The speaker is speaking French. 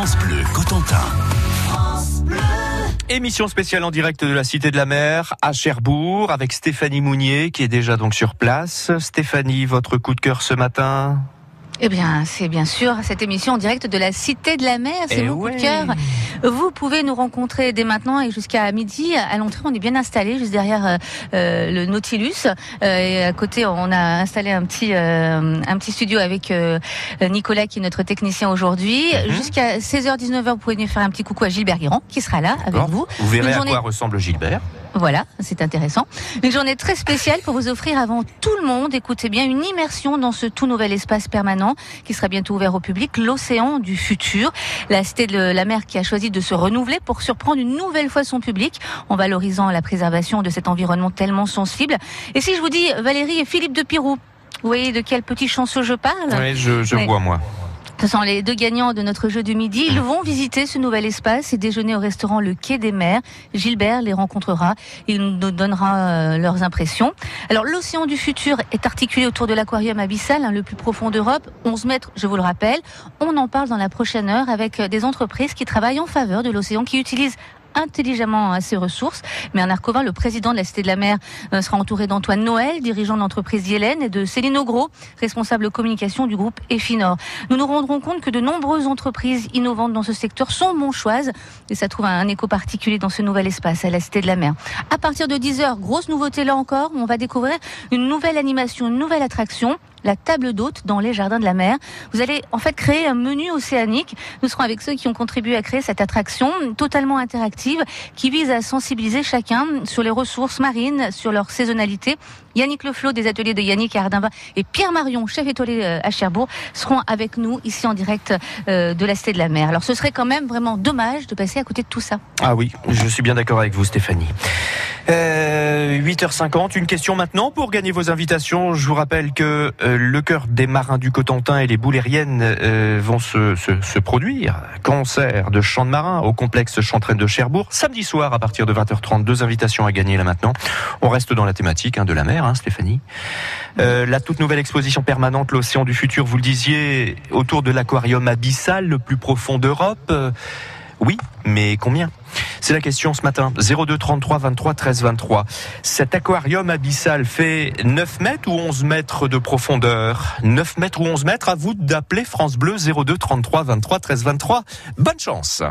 France Bleu Cotentin. Émission spéciale en direct de la Cité de la Mer à Cherbourg avec Stéphanie Mounier qui est déjà donc sur place. Stéphanie, votre coup de cœur ce matin? Eh bien, c'est bien sûr cette émission en direct de la Cité de la Mer. C'est Eh mon coup de cœur. Vous pouvez nous rencontrer dès maintenant et jusqu'à midi. À l'entrée, on est bien installé, juste derrière euh, euh, le Nautilus. Euh, et à côté, on a installé un petit euh, un petit studio avec euh, Nicolas, qui est notre technicien aujourd'hui. Mhm. Jusqu'à 16h-19h, vous pouvez venir faire un petit coucou à Gilbert Guérand, qui sera là avec vous. Vous verrez Une à journée- quoi ressemble Gilbert. Voilà, c'est intéressant. Une journée très spéciale pour vous offrir avant tout le monde, écoutez bien, une immersion dans ce tout nouvel espace permanent qui sera bientôt ouvert au public, l'océan du futur. La Cité de la Mer qui a choisi de se renouveler pour surprendre une nouvelle fois son public en valorisant la préservation de cet environnement tellement sensible. Et si je vous dis Valérie et Philippe de Pirou, vous voyez de quel petit chanceux je parle? Oui, je, je vois moi. Ce sont les deux gagnants de notre jeu du midi. Ils vont visiter ce nouvel espace et déjeuner au restaurant Le Quai des Mers. Gilbert les rencontrera. Il nous donnera euh, leurs impressions. Alors, l'océan du futur est articulé autour de l'aquarium abyssal, hein, le plus profond d'Europe. 11 mètres, je vous le rappelle. On en parle dans la prochaine heure avec euh, des entreprises qui travaillent en faveur de l'océan, qui utilisent intelligemment hein, ses ressources. Mais en Arcovin, le président de la Cité de la Mer euh, sera entouré d'Antoine Noël, dirigeant de l'entreprise Yélène, et de Céline Ogros, responsable communication du groupe Efinor. Nous nous rendrons compte que de nombreuses entreprises innovantes dans ce secteur sont monchoises et ça trouve un écho particulier dans ce nouvel espace à la Cité de la Mer. À partir de 10h, grosse nouveauté là encore, on va découvrir une nouvelle animation, une nouvelle attraction la table d'hôte dans les jardins de la mer. Vous allez en fait créer un menu océanique. Nous serons avec ceux qui ont contribué à créer cette attraction totalement interactive qui vise à sensibiliser chacun sur les ressources marines, sur leur saisonnalité. Yannick Leflot des ateliers de Yannick à et Pierre Marion, chef étoilé euh, à Cherbourg, seront avec nous ici en direct euh, de la de la Mer. Alors ce serait quand même vraiment dommage de passer à côté de tout ça. Ah oui, je suis bien d'accord avec vous, Stéphanie. Euh, 8h50, une question maintenant pour gagner vos invitations. Je vous rappelle que euh, le cœur des marins du Cotentin et les boulériennes euh, vont se, produire. Concert de chant de marin au complexe Chantraine de Cherbourg, samedi soir à partir de 20h30. Deux invitations à gagner là maintenant. On reste dans la thématique hein, de la mer, hein, Stéphanie. Euh, la toute nouvelle exposition permanente, l'Océan du futur, vous le disiez, autour de l'aquarium abyssal le plus profond d'Europe. Euh, oui, mais combien? C'est la question ce matin. 02 33 23 13 23. Cet aquarium abyssal fait 9 mètres ou 11 mètres de profondeur? 9 mètres ou 11 mètres À vous d'appeler France Bleu 02 33 23 13 23. Bonne chance